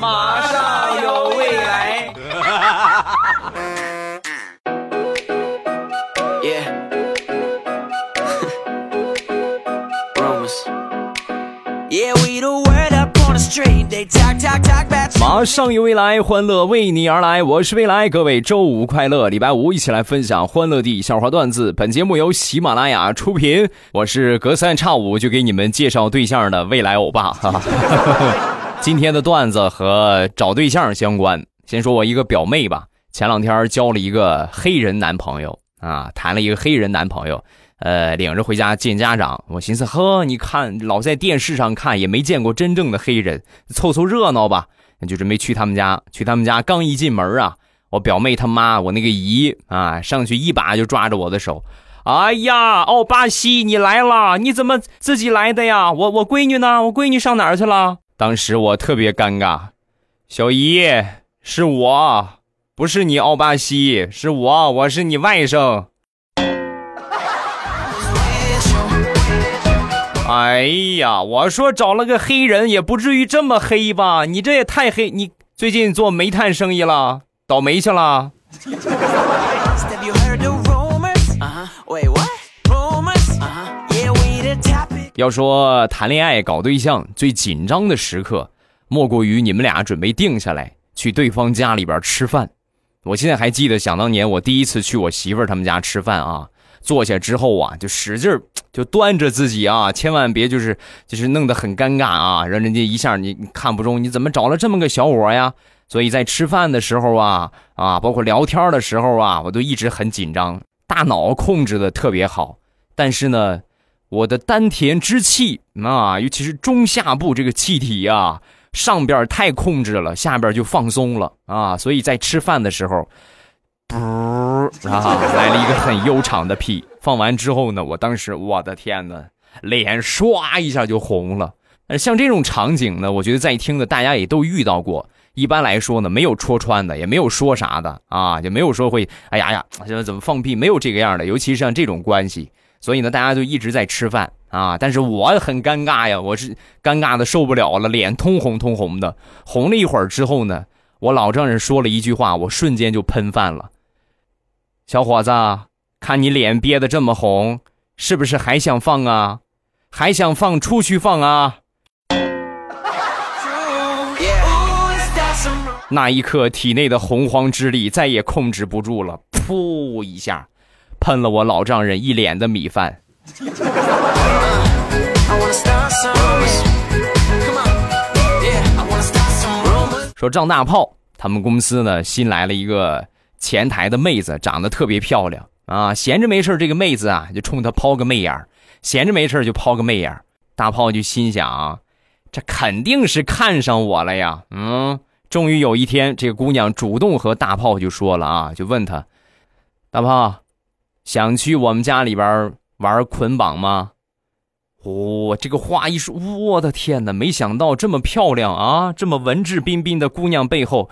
马上有未来。马上有未来，欢乐为你而来。我是未来，各位周五快乐，礼拜五一起来分享欢乐地笑话段子。本节目由喜马拉雅出品，我是隔三差五就给你们介绍对象的未来欧巴。哈，今天的段子和找对象相关。先说我一个表妹吧，前两天交了一个黑人男朋友啊，谈了一个黑人男朋友。呃，领着回家见家长，我寻思，呵，你看老在电视上看，也没见过真正的黑人，凑凑热闹吧。就准备去他们家，去他们家刚一进门啊，我表妹他妈，我那个姨啊，上去一把就抓着我的手，哎呀，奥巴西，你来了，你怎么自己来的呀？我我闺女呢？我闺女上哪儿去了？当时我特别尴尬，小姨，是我，不是你奥巴西，是我，我是你外甥。哎呀，我说找了个黑人也不至于这么黑吧？你这也太黑！你最近做煤炭生意了，倒霉去了。要说谈恋爱搞对象最紧张的时刻，莫过于你们俩准备定下来去对方家里边吃饭。我现在还记得，想当年我第一次去我媳妇儿他们家吃饭啊。坐下之后啊，就使劲就端着自己啊，千万别就是就是弄得很尴尬啊，让人家一下你看不中，你怎么找了这么个小伙呀？所以在吃饭的时候啊啊，包括聊天的时候啊，我都一直很紧张，大脑控制的特别好。但是呢，我的丹田之气啊，尤其是中下部这个气体啊，上边太控制了，下边就放松了啊。所以在吃饭的时候。噗啊！来了一个很悠长的屁，放完之后呢，我当时我的天哪，脸唰一下就红了。像这种场景呢，我觉得在听的大家也都遇到过。一般来说呢，没有戳穿的，也没有说啥的啊，也没有说会哎呀呀，现在怎么放屁？没有这个样的。尤其是像这种关系，所以呢，大家就一直在吃饭啊。但是我很尴尬呀，我是尴尬的受不了了，脸通红通红的。红了一会儿之后呢，我老丈人说了一句话，我瞬间就喷饭了。小伙子，看你脸憋得这么红，是不是还想放啊？还想放出去放啊？那一刻，体内的洪荒之力再也控制不住了，噗一下，喷了我老丈人一脸的米饭。说张大炮，他们公司呢新来了一个。前台的妹子长得特别漂亮啊，闲着没事这个妹子啊就冲他抛个媚眼闲着没事就抛个媚眼大炮就心想，这肯定是看上我了呀。嗯，终于有一天，这个姑娘主动和大炮就说了啊，就问他，大炮，想去我们家里边玩捆绑吗？哦，这个话一说，我的天哪，没想到这么漂亮啊，这么文质彬彬的姑娘背后。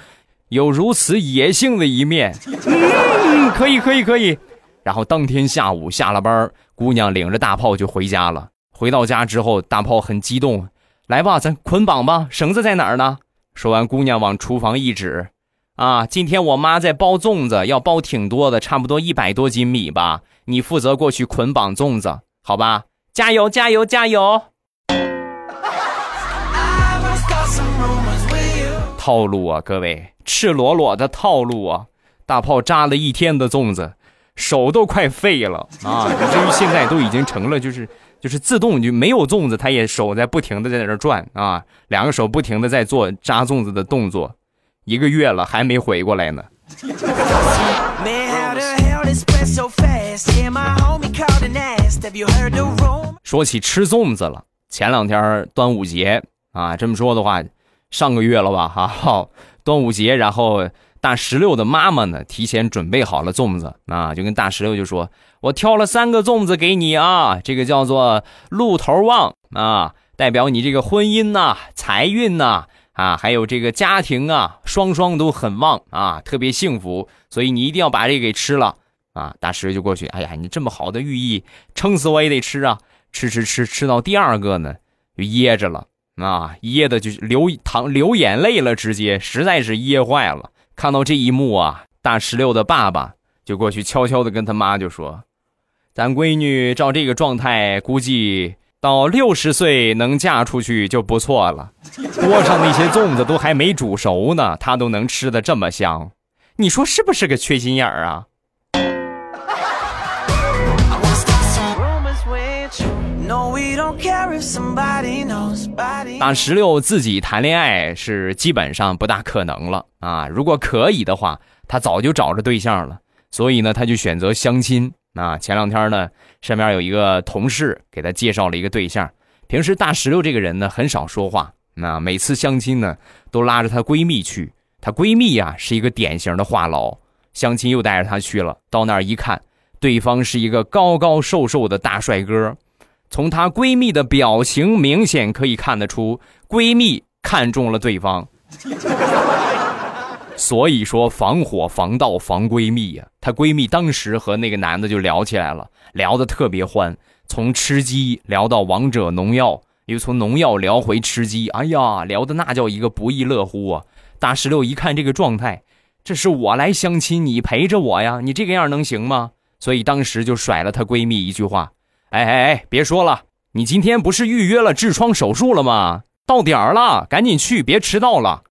有如此野性的一面，嗯，可以，可以，可以。然后当天下午下了班，姑娘领着大炮就回家了。回到家之后，大炮很激动，来吧，咱捆绑吧，绳子在哪儿呢？说完，姑娘往厨房一指，啊，今天我妈在包粽子，要包挺多的，差不多一百多斤米吧。你负责过去捆绑粽子，好吧？加油，加油，加油！套路啊，各位。赤裸裸的套路啊！大炮扎了一天的粽子，手都快废了啊！以至于现在都已经成了，就是就是自动就没有粽子，他也手在不停的在那转啊，两个手不停的在做扎粽子的动作，一个月了还没回过来呢。说起吃粽子了，前两天端午节啊，这么说的话，上个月了吧？哈好。端午节，然后大石榴的妈妈呢，提前准备好了粽子啊，就跟大石榴就说：“我挑了三个粽子给你啊，这个叫做鹿头旺啊，代表你这个婚姻呐、财运呐啊，啊还有这个家庭啊，双双都很旺啊，特别幸福，所以你一定要把这个给吃了啊。”大石榴就过去，哎呀，你这么好的寓意，撑死我也得吃啊！吃吃吃吃到第二个呢，就噎着了啊，噎的就流淌流眼泪了，直接实在是噎坏了。看到这一幕啊，大石榴的爸爸就过去悄悄的跟他妈就说：“咱闺女照这个状态，估计到六十岁能嫁出去就不错了。锅上那些粽子都还没煮熟呢，她都能吃的这么香，你说是不是个缺心眼儿啊？”大石榴自己谈恋爱是基本上不大可能了啊！如果可以的话，他早就找着对象了。所以呢，他就选择相亲啊。前两天呢，身边有一个同事给他介绍了一个对象。平时大石榴这个人呢，很少说话，那每次相亲呢，都拉着她闺蜜去。她闺蜜呀，是一个典型的话痨，相亲又带着她去了。到那儿一看，对方是一个高高瘦瘦的大帅哥。从她闺蜜的表情，明显可以看得出，闺蜜看中了对方。所以说，防火防盗防闺蜜呀。她闺蜜当时和那个男的就聊起来了，聊得特别欢，从吃鸡聊到王者农药，又从农药聊回吃鸡。哎呀，聊的那叫一个不亦乐乎啊！大石榴一看这个状态，这是我来相亲，你陪着我呀，你这个样能行吗？所以当时就甩了她闺蜜一句话。哎哎哎！别说了，你今天不是预约了痔疮手术了吗？到点儿了，赶紧去，别迟到了。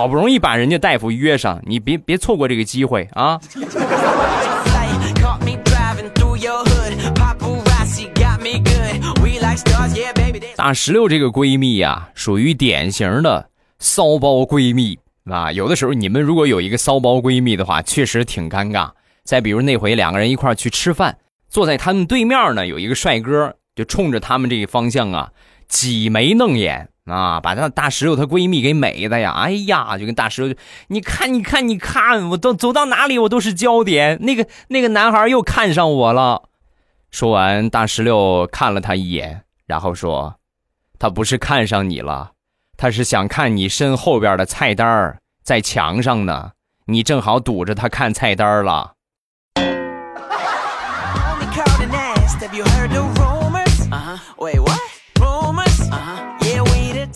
好不容易把人家大夫约上，你别别错过这个机会啊！大石榴这个闺蜜呀，属于典型的骚包闺蜜啊。有的时候你们如果有一个骚包闺蜜的话，确实挺尴尬。再比如那回两个人一块去吃饭，坐在他们对面呢，有一个帅哥就冲着他们这个方向啊挤眉弄眼啊，把那大石榴她闺蜜给美的呀，哎呀，就跟大石榴，你看你看你看，我都走到哪里我都是焦点，那个那个男孩又看上我了。说完，大石榴看了他一眼，然后说：“他不是看上你了，他是想看你身后边的菜单在墙上呢，你正好堵着他看菜单了。”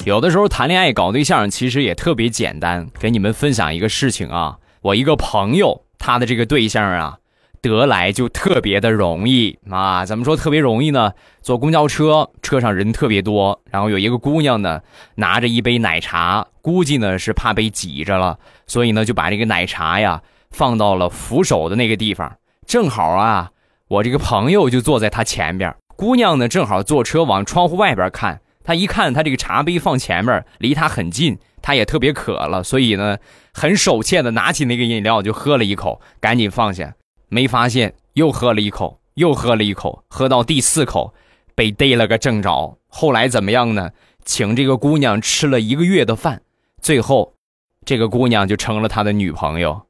有的时候谈恋爱搞对象其实也特别简单，给你们分享一个事情啊。我一个朋友，他的这个对象啊，得来就特别的容易啊。怎么说特别容易呢？坐公交车，车上人特别多，然后有一个姑娘呢，拿着一杯奶茶，估计呢是怕被挤着了，所以呢就把这个奶茶呀放到了扶手的那个地方，正好啊，我这个朋友就坐在他前边，姑娘呢正好坐车往窗户外边看。他一看，他这个茶杯放前面，离他很近，他也特别渴了，所以呢，很手欠的拿起那个饮料就喝了一口，赶紧放下，没发现又喝了一口，又喝了一口，喝到第四口，被逮了个正着。后来怎么样呢？请这个姑娘吃了一个月的饭，最后，这个姑娘就成了他的女朋友。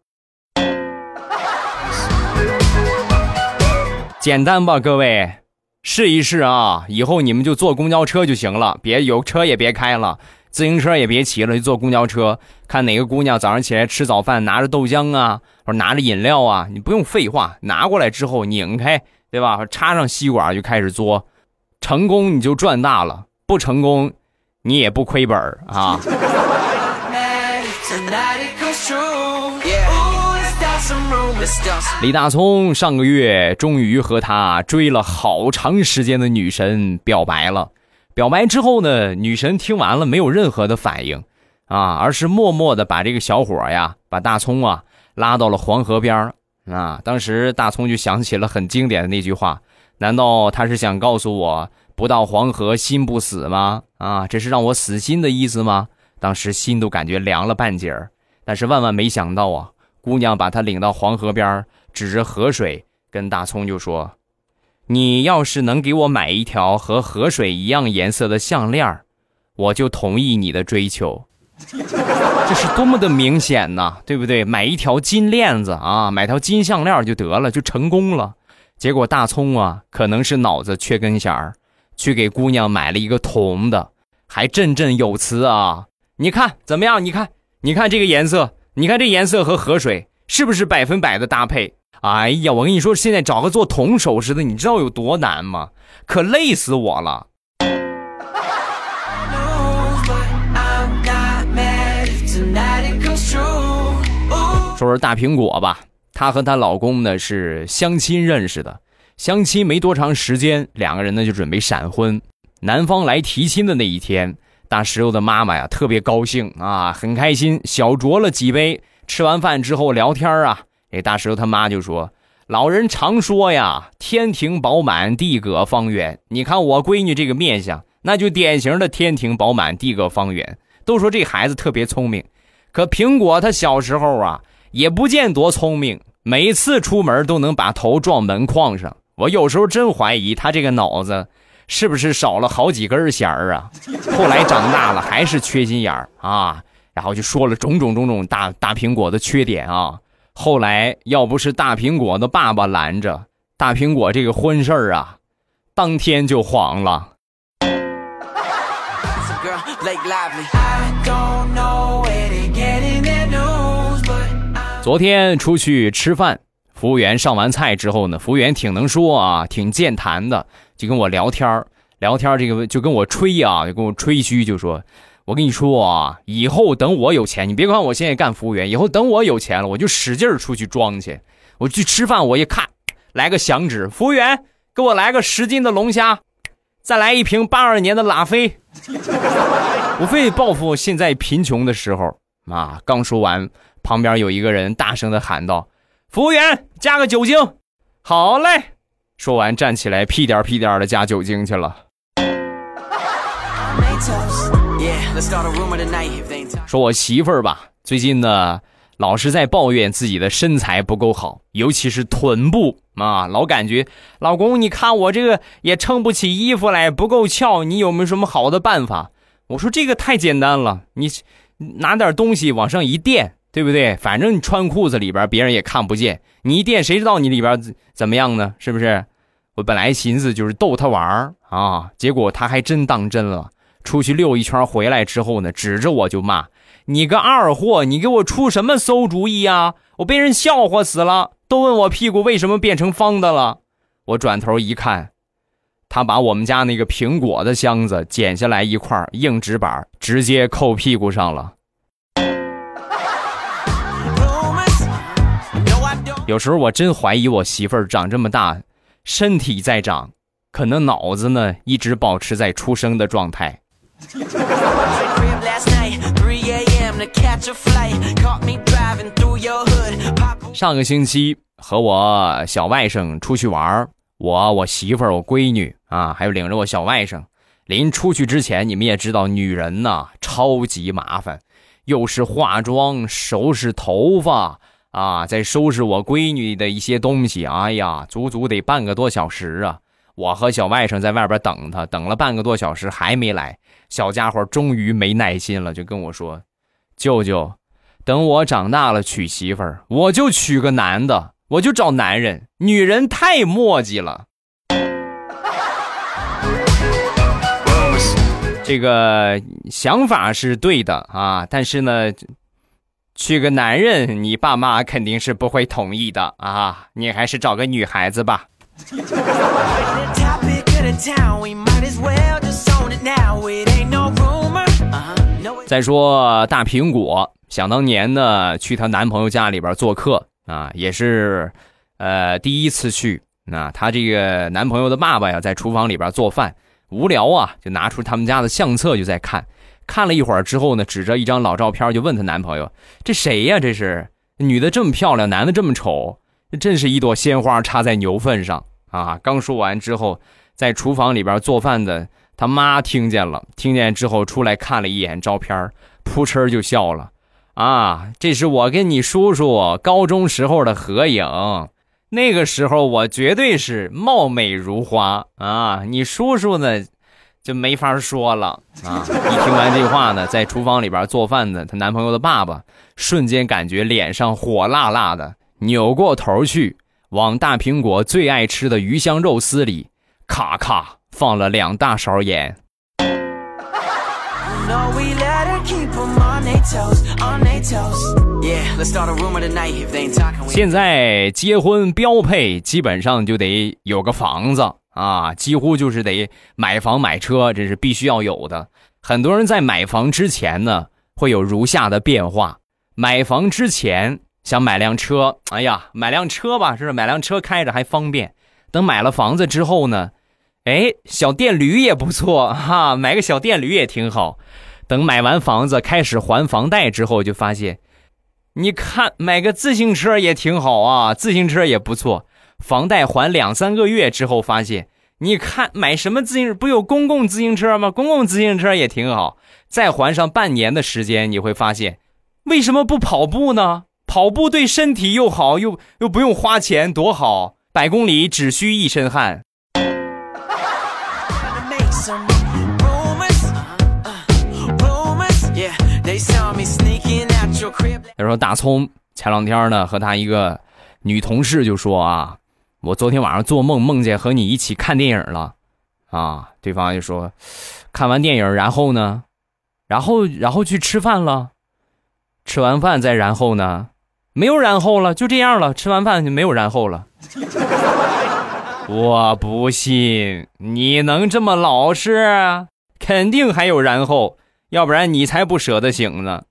简单吧，各位。试一试啊！以后你们就坐公交车就行了，别有车也别开了，自行车也别骑了，就坐公交车。看哪个姑娘早上起来吃早饭，拿着豆浆啊，或者拿着饮料啊，你不用废话，拿过来之后拧开，对吧？插上吸管就开始嘬，成功你就赚大了，不成功你也不亏本啊。李大聪上个月终于和他追了好长时间的女神表白了。表白之后呢，女神听完了没有任何的反应，啊，而是默默的把这个小伙呀，把大葱啊拉到了黄河边啊，当时大葱就想起了很经典的那句话：难道他是想告诉我不到黄河心不死吗？啊，这是让我死心的意思吗？当时心都感觉凉了半截儿。但是万万没想到啊！姑娘把他领到黄河边，指着河水跟大葱就说：“你要是能给我买一条和河水一样颜色的项链，我就同意你的追求。”这是多么的明显呐，对不对？买一条金链子啊，买条金项链就得了，就成功了。结果大葱啊，可能是脑子缺根弦儿，去给姑娘买了一个铜的，还振振有词啊！你看怎么样？你看。你看这个颜色，你看这颜色和河水是不是百分百的搭配哎呀，我跟你说，现在找个做铜首饰的，你知道有多难吗？可累死我了。说说大苹果吧，她和她老公呢是相亲认识的，相亲没多长时间，两个人呢就准备闪婚。男方来提亲的那一天，大石榴的妈妈呀特别高兴啊，很开心，小酌了几杯。吃完饭之后聊天啊，这大石榴他妈就说：“老人常说呀，天庭饱满，地阁方圆。你看我闺女这个面相，那就典型的天庭饱满，地阁方圆。都说这孩子特别聪明，可苹果他小时候啊。”也不见多聪明，每次出门都能把头撞门框上。我有时候真怀疑他这个脑子是不是少了好几根弦儿啊？后来长大了还是缺心眼儿啊，然后就说了种种种种大大苹果的缺点啊。后来要不是大苹果的爸爸拦着，大苹果这个婚事儿啊，当天就黄了。昨天出去吃饭，服务员上完菜之后呢，服务员挺能说啊，挺健谈的，就跟我聊天聊天这个就跟我吹啊，就跟我吹嘘，就说：“我跟你说啊，以后等我有钱，你别管我现在干服务员，以后等我有钱了，我就使劲出去装去。我去吃饭，我一看，来个响指，服务员给我来个十斤的龙虾，再来一瓶八二年的拉菲，我非得报复现在贫穷的时候啊。”刚说完。旁边有一个人大声的喊道：“服务员，加个酒精。”好嘞，说完站起来，屁颠屁颠的加酒精去了。说我媳妇儿吧，最近呢老是在抱怨自己的身材不够好，尤其是臀部啊，老感觉老公，你看我这个也撑不起衣服来，不够翘，你有没有什么好的办法？我说这个太简单了，你拿点东西往上一垫。对不对？反正你穿裤子里边，别人也看不见。你一垫，谁知道你里边怎么样呢？是不是？我本来寻思就是逗他玩啊，结果他还真当真了。出去溜一圈回来之后呢，指着我就骂：“你个二货，你给我出什么馊主意啊？我被人笑话死了，都问我屁股为什么变成方的了。”我转头一看，他把我们家那个苹果的箱子剪下来一块硬纸板，直接扣屁股上了。有时候我真怀疑我媳妇儿长这么大，身体在长，可能脑子呢一直保持在出生的状态。上个星期和我小外甥出去玩我我媳妇儿我闺女啊，还有领着我小外甥。临出去之前，你们也知道，女人呐超级麻烦，又是化妆、收拾头发。啊，在收拾我闺女的一些东西，哎呀，足足得半个多小时啊！我和小外甥在外边等他，等了半个多小时还没来，小家伙终于没耐心了，就跟我说：“舅舅，等我长大了娶媳妇儿，我就娶个男的，我就找男人，女人太磨叽了。”这个想法是对的啊，但是呢。娶个男人，你爸妈肯定是不会同意的啊！你还是找个女孩子吧。再说大苹果，想当年呢，去她男朋友家里边做客啊，也是，呃，第一次去。那她这个男朋友的爸爸呀，在厨房里边做饭，无聊啊，就拿出他们家的相册就在看。看了一会儿之后呢，指着一张老照片就问她男朋友：“这谁呀？这是女的这么漂亮，男的这么丑，真是一朵鲜花插在牛粪上啊！”刚说完之后，在厨房里边做饭的他妈听见了，听见之后出来看了一眼照片，扑哧就笑了：“啊，这是我跟你叔叔高中时候的合影，那个时候我绝对是貌美如花啊！你叔叔呢？”就没法说了啊！一听完这话呢，在厨房里边做饭的她男朋友的爸爸，瞬间感觉脸上火辣辣的，扭过头去，往大苹果最爱吃的鱼香肉丝里，咔咔放了两大勺盐。现在结婚标配基本上就得有个房子啊，几乎就是得买房买车，这是必须要有的。很多人在买房之前呢，会有如下的变化：买房之前想买辆车，哎呀，买辆车吧，是不是买辆车开着还方便。等买了房子之后呢，哎，小电驴也不错哈，买个小电驴也挺好。等买完房子开始还房贷之后，就发现，你看买个自行车也挺好啊，自行车也不错。房贷还两三个月之后，发现。你看买什么自行车不有公共自行车吗？公共自行车也挺好。再还上半年的时间，你会发现，为什么不跑步呢？跑步对身体又好，又又不用花钱，多好！百公里只需一身汗。他说：“大葱前两天呢，和他一个女同事就说啊。”我昨天晚上做梦，梦见和你一起看电影了，啊！对方就说，看完电影，然后呢，然后然后去吃饭了，吃完饭再然后呢，没有然后了，就这样了。吃完饭就没有然后了。我不信你能这么老实，肯定还有然后，要不然你才不舍得醒呢。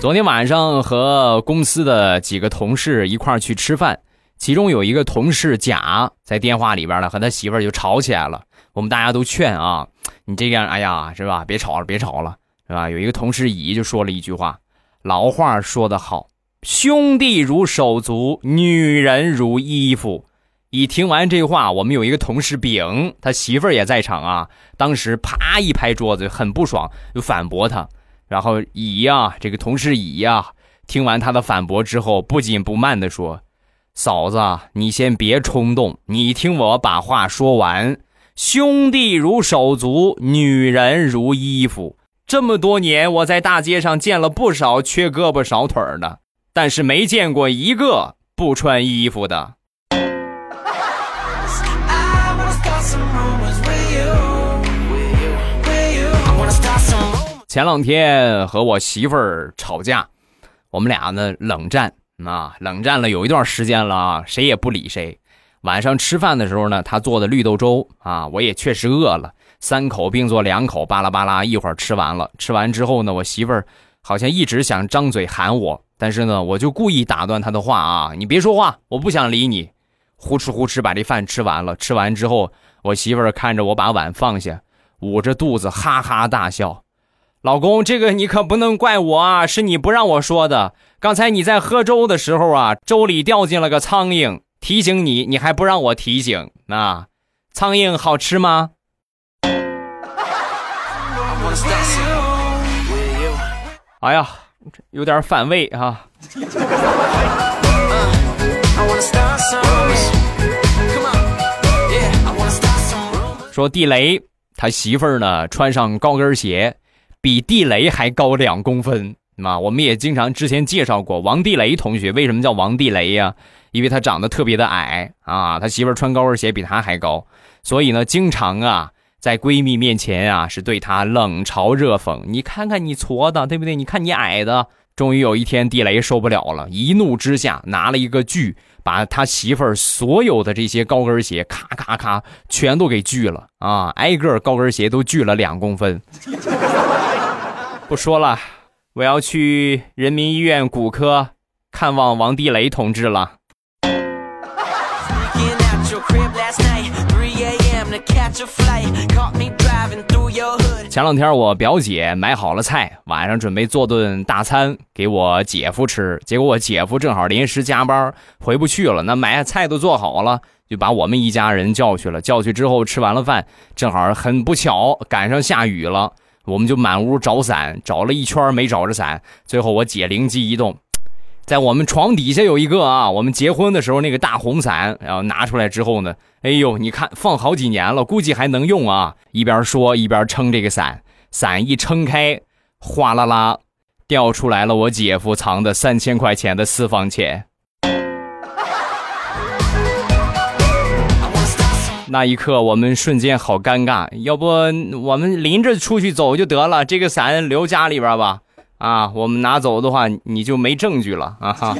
昨天晚上和公司的几个同事一块儿去吃饭，其中有一个同事甲在电话里边呢和他媳妇儿就吵起来了。我们大家都劝啊，你这样，哎呀，是吧？别吵了，别吵了，是吧？有一个同事乙就说了一句话：“老话说得好，兄弟如手足，女人如衣服。”乙听完这话，我们有一个同事丙，他媳妇儿也在场啊，当时啪一拍桌子，很不爽，就反驳他。然后乙呀，这个同事乙呀，听完他的反驳之后，不紧不慢地说：“嫂子，你先别冲动，你听我把话说完。兄弟如手足，女人如衣服。这么多年，我在大街上见了不少缺胳膊少腿的，但是没见过一个不穿衣服的。”前两天和我媳妇儿吵架，我们俩呢冷战啊，冷战了有一段时间了啊，谁也不理谁。晚上吃饭的时候呢，她做的绿豆粥啊，我也确实饿了，三口并做两口，巴拉巴拉一会儿吃完了。吃完之后呢，我媳妇儿好像一直想张嘴喊我，但是呢，我就故意打断她的话啊，你别说话，我不想理你。呼哧呼哧把这饭吃完了，吃完之后，我媳妇儿看着我把碗放下，捂着肚子哈哈大笑。老公，这个你可不能怪我啊，是你不让我说的。刚才你在喝粥的时候啊，粥里掉进了个苍蝇，提醒你，你还不让我提醒啊？苍蝇好吃吗？哎呀，有点反胃啊。说地雷他媳妇儿呢，穿上高跟鞋。比地雷还高两公分那！我们也经常之前介绍过王地雷同学，为什么叫王地雷呀？因为他长得特别的矮啊，他媳妇穿高跟鞋比他还高，所以呢，经常啊在闺蜜面前啊是对他冷嘲热讽。你看看你矬的，对不对？你看你矮的。终于有一天，地雷受不了了，一怒之下拿了一个锯，把他媳妇儿所有的这些高跟鞋咔咔咔全都给锯了啊！挨个高跟鞋都锯了两公分。不说了，我要去人民医院骨科看望王地雷同志了。前两天我表姐买好了菜，晚上准备做顿大餐给我姐夫吃，结果我姐夫正好临时加班回不去了，那买菜都做好了，就把我们一家人叫去了。叫去之后吃完了饭，正好很不巧赶上下雨了。我们就满屋找伞，找了一圈没找着伞。最后我姐灵机一动，在我们床底下有一个啊，我们结婚的时候那个大红伞，然后拿出来之后呢，哎呦，你看放好几年了，估计还能用啊。一边说一边撑这个伞，伞一撑开，哗啦啦，掉出来了我姐夫藏的三千块钱的私房钱。那一刻我们瞬间好尴尬，要不我们拎着出去走就得了，这个伞留家里边吧。啊，我们拿走的话，你就没证据了啊哈。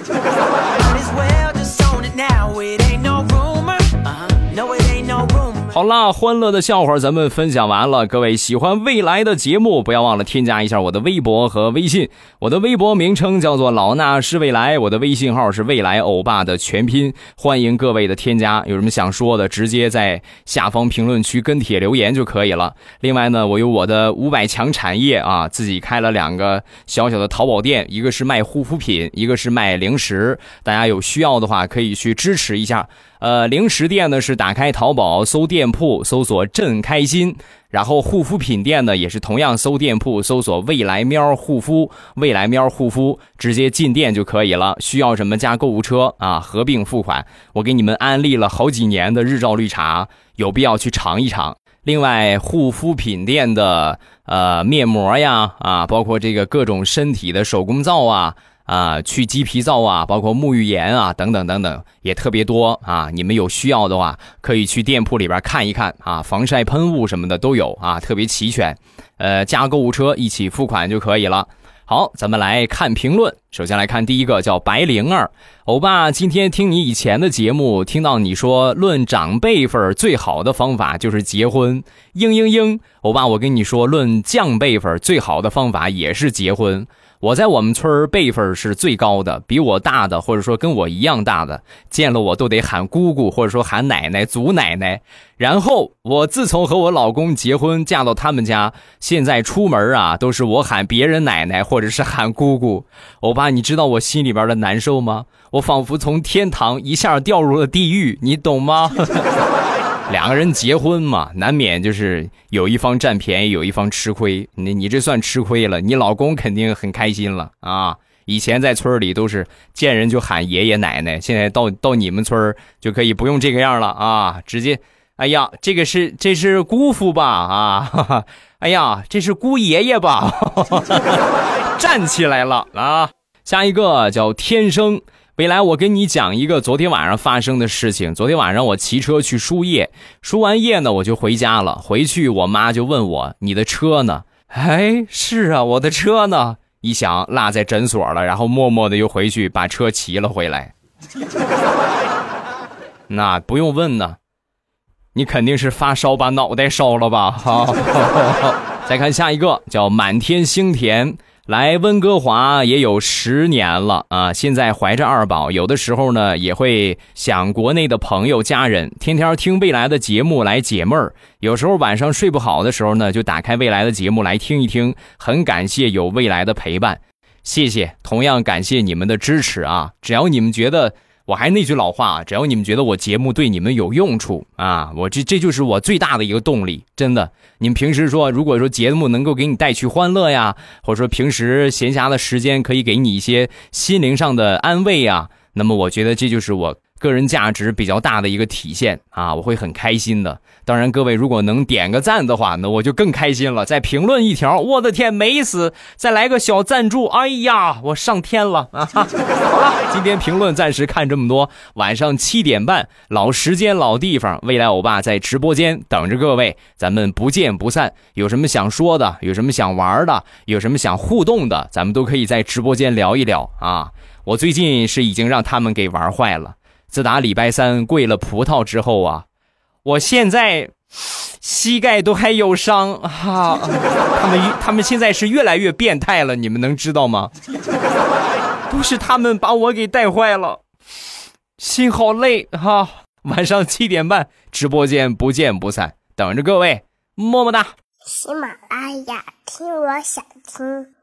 好啦，欢乐的笑话咱们分享完了。各位喜欢未来的节目，不要忘了添加一下我的微博和微信。我的微博名称叫做老衲是未来，我的微信号是未来欧巴的全拼。欢迎各位的添加，有什么想说的，直接在下方评论区跟帖留言就可以了。另外呢，我有我的五百强产业啊，自己开了两个小小的淘宝店，一个是卖护肤品，一个是卖零食。大家有需要的话，可以去支持一下。呃，零食店呢是打开淘宝搜店铺，搜索“朕开心”，然后护肤品店呢也是同样搜店铺，搜索“未来喵护肤”，未来喵护肤，直接进店就可以了。需要什么加购物车啊，合并付款。我给你们安利了好几年的日照绿茶，有必要去尝一尝。另外，护肤品店的呃面膜呀，啊，包括这个各种身体的手工皂啊。啊，去鸡皮皂啊，包括沐浴盐啊，等等等等，也特别多啊。你们有需要的话，可以去店铺里边看一看啊。防晒喷雾什么的都有啊，特别齐全。呃，加购物车一起付款就可以了。好，咱们来看评论。首先来看第一个，叫白灵儿，欧巴，今天听你以前的节目，听到你说论长辈分最好的方法就是结婚。嘤嘤嘤，欧巴，我跟你说，论降辈分最好的方法也是结婚。我在我们村辈分是最高的，比我大的或者说跟我一样大的，见了我都得喊姑姑或者说喊奶奶、祖奶奶。然后我自从和我老公结婚，嫁到他们家，现在出门啊都是我喊别人奶奶或者是喊姑姑。欧巴，你知道我心里边的难受吗？我仿佛从天堂一下掉入了地狱，你懂吗？两个人结婚嘛，难免就是有一方占便宜，有一方吃亏。你你这算吃亏了，你老公肯定很开心了啊！以前在村里都是见人就喊爷爷奶奶，现在到到你们村就可以不用这个样了啊！直接，哎呀，这个是这是姑父吧？啊，哈 哈哎呀，这是姑爷爷吧？站起来了啊！下一个叫天生。未来，我跟你讲一个昨天晚上发生的事情。昨天晚上我骑车去输液，输完液呢，我就回家了。回去我妈就问我：“你的车呢？”哎，是啊，我的车呢？一想落在诊所了，然后默默的又回去把车骑了回来。那不用问呢，你肯定是发烧把脑袋烧了吧？好，再看下一个，叫满天星田。来温哥华也有十年了啊！现在怀着二宝，有的时候呢也会想国内的朋友家人，天天听未来的节目来解闷儿。有时候晚上睡不好的时候呢，就打开未来的节目来听一听。很感谢有未来的陪伴，谢谢，同样感谢你们的支持啊！只要你们觉得。我还是那句老话啊，只要你们觉得我节目对你们有用处啊，我这这就是我最大的一个动力，真的。你们平时说，如果说节目能够给你带去欢乐呀，或者说平时闲暇的时间可以给你一些心灵上的安慰呀，那么我觉得这就是我。个人价值比较大的一个体现啊，我会很开心的。当然，各位如果能点个赞的话，那我就更开心了。再评论一条，我的天，美死！再来个小赞助，哎呀，我上天了啊！好了，今天评论暂时看这么多。晚上七点半，老时间老地方，未来欧巴在直播间等着各位，咱们不见不散。有什么想说的，有什么想玩的，有什么想互动的，咱们都可以在直播间聊一聊啊！我最近是已经让他们给玩坏了。自打礼拜三跪了葡萄之后啊，我现在膝盖都还有伤哈。他们他们现在是越来越变态了，你们能知道吗？都是他们把我给带坏了，心好累哈。晚上七点半直播间不见不散，等着各位，么么哒。喜马拉雅听，我想听。